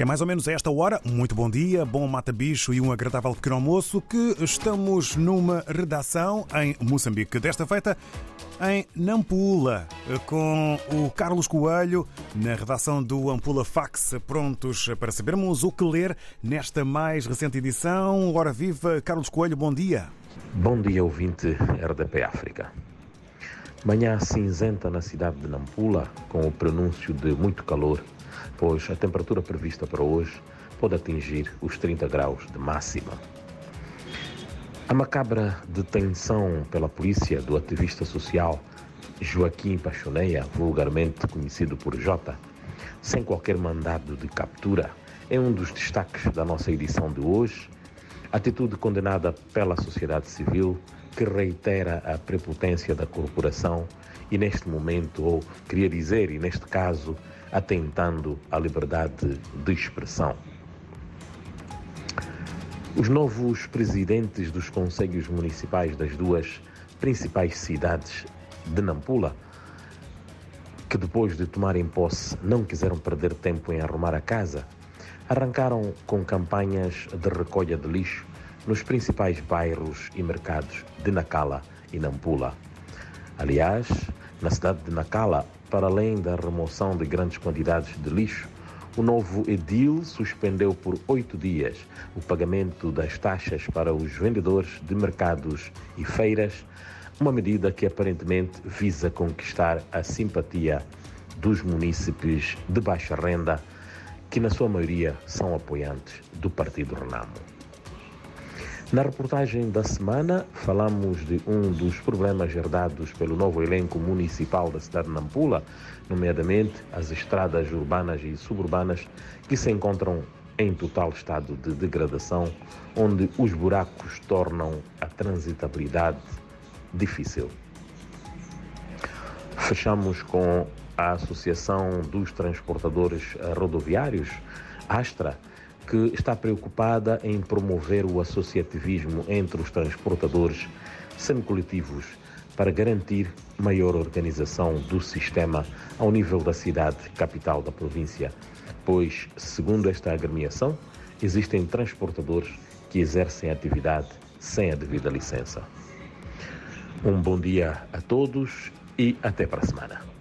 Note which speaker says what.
Speaker 1: É mais ou menos a esta hora. Muito bom dia, bom mata-bicho e um agradável pequeno almoço que estamos numa redação em Moçambique. Desta feita em Nampula, com o Carlos Coelho na redação do Ampula Fax, prontos para sabermos o que ler nesta mais recente edição. Ora viva, Carlos Coelho, bom dia.
Speaker 2: Bom dia, ouvinte RDP África. Manhã cinzenta na cidade de Nampula, com o pronúncio de muito calor pois a temperatura prevista para hoje pode atingir os 30 graus de máxima. A macabra detenção pela polícia do ativista social Joaquim Pachoneia, vulgarmente conhecido por Jota, sem qualquer mandado de captura, é um dos destaques da nossa edição de hoje. Atitude condenada pela sociedade civil que reitera a prepotência da corporação e neste momento, ou queria dizer, e neste caso, atentando à liberdade de expressão. Os novos presidentes dos conselhos municipais das duas principais cidades de Nampula, que depois de tomarem posse não quiseram perder tempo em arrumar a casa, arrancaram com campanhas de recolha de lixo nos principais bairros e mercados de Nacala e Nampula. Aliás, na cidade de Nacala, para além da remoção de grandes quantidades de lixo, o novo edil suspendeu por oito dias o pagamento das taxas para os vendedores de mercados e feiras, uma medida que aparentemente visa conquistar a simpatia dos munícipes de baixa renda, que na sua maioria são apoiantes do Partido Renamo. Na reportagem da semana, falamos de um dos problemas herdados pelo novo elenco municipal da cidade de Nampula, nomeadamente as estradas urbanas e suburbanas que se encontram em total estado de degradação, onde os buracos tornam a transitabilidade difícil. Fechamos com a Associação dos Transportadores Rodoviários, Astra, que está preocupada em promover o associativismo entre os transportadores semicoletivos para garantir maior organização do sistema ao nível da cidade capital da província, pois, segundo esta agremiação, existem transportadores que exercem atividade sem a devida licença. Um bom dia a todos e até para a semana.